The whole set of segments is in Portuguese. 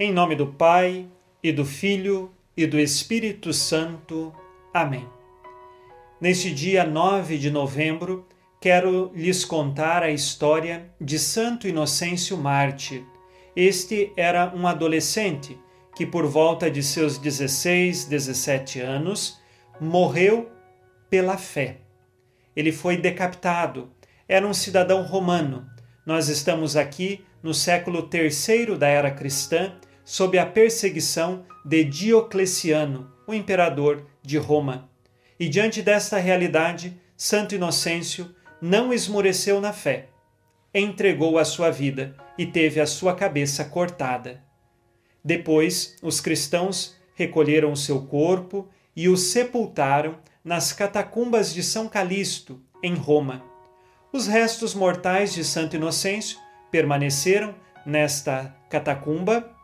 Em nome do Pai, e do Filho, e do Espírito Santo. Amém. Neste dia 9 de novembro, quero lhes contar a história de Santo Inocêncio Mártir. Este era um adolescente que, por volta de seus 16, 17 anos, morreu pela fé. Ele foi decapitado. Era um cidadão romano. Nós estamos aqui no século III da era cristã, sob a perseguição de Diocleciano, o imperador de Roma. E diante desta realidade, Santo Inocêncio não esmoreceu na fé. Entregou a sua vida e teve a sua cabeça cortada. Depois, os cristãos recolheram o seu corpo e o sepultaram nas catacumbas de São Calixto, em Roma. Os restos mortais de Santo Inocêncio permaneceram nesta catacumba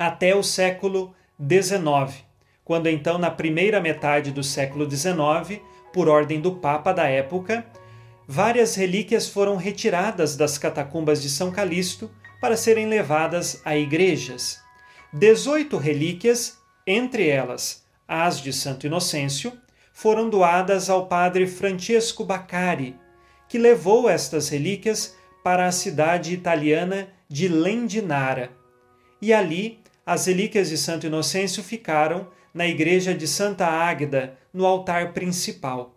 até o século XIX, quando então, na primeira metade do século XIX, por ordem do Papa da época, várias relíquias foram retiradas das catacumbas de São Calixto para serem levadas a igrejas. Dezoito relíquias, entre elas as de Santo Inocêncio, foram doadas ao padre Francesco Baccari, que levou estas relíquias para a cidade italiana de Lendinara. E ali as relíquias de Santo Inocêncio ficaram na igreja de Santa Águeda, no altar principal.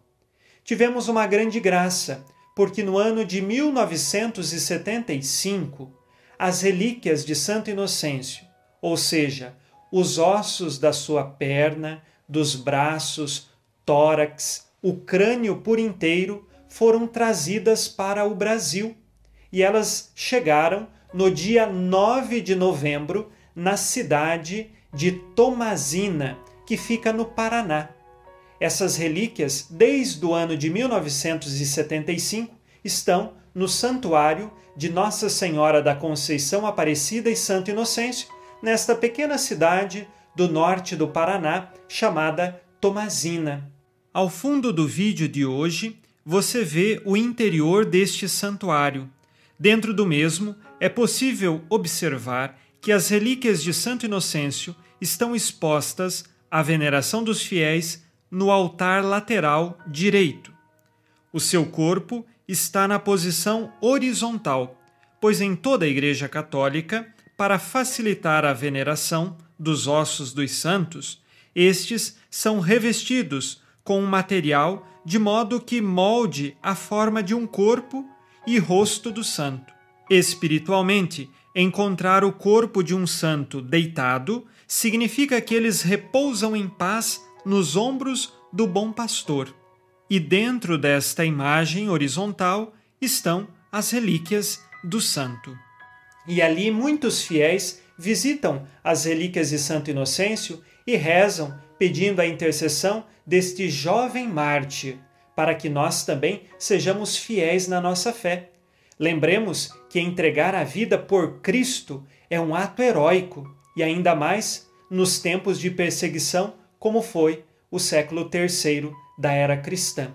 Tivemos uma grande graça, porque no ano de 1975, as relíquias de Santo Inocêncio, ou seja, os ossos da sua perna, dos braços, tórax, o crânio por inteiro, foram trazidas para o Brasil. E elas chegaram no dia 9 de novembro na cidade de Tomazina, que fica no Paraná. Essas relíquias, desde o ano de 1975, estão no Santuário de Nossa Senhora da Conceição Aparecida e Santo Inocêncio, nesta pequena cidade do norte do Paraná chamada Tomazina. Ao fundo do vídeo de hoje, você vê o interior deste santuário. Dentro do mesmo, é possível observar que as relíquias de Santo Inocêncio estão expostas à veneração dos fiéis no altar lateral direito. O seu corpo está na posição horizontal, pois em toda a Igreja Católica, para facilitar a veneração dos ossos dos santos, estes são revestidos com um material de modo que molde a forma de um corpo e rosto do santo. Espiritualmente, encontrar o corpo de um santo deitado significa que eles repousam em paz nos ombros do bom pastor. E dentro desta imagem horizontal estão as relíquias do santo. E ali muitos fiéis visitam as relíquias de Santo Inocêncio e rezam pedindo a intercessão deste jovem mártir, para que nós também sejamos fiéis na nossa fé Lembremos que entregar a vida por Cristo é um ato heróico e ainda mais nos tempos de perseguição, como foi o século III da era cristã.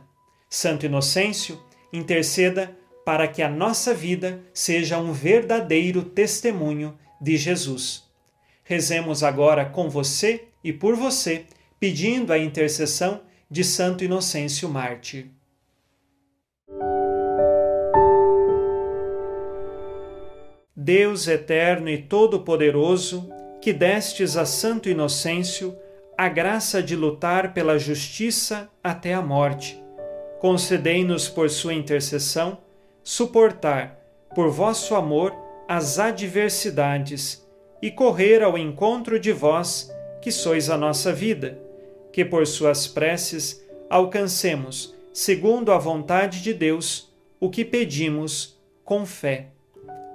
Santo Inocêncio, interceda para que a nossa vida seja um verdadeiro testemunho de Jesus. Rezemos agora com você e por você, pedindo a intercessão de Santo Inocêncio Mártir. Deus eterno e todo-poderoso, que destes a Santo Inocêncio a graça de lutar pela justiça até a morte, concedei-nos por sua intercessão suportar, por vosso amor, as adversidades e correr ao encontro de vós, que sois a nossa vida, que por suas preces alcancemos, segundo a vontade de Deus, o que pedimos com fé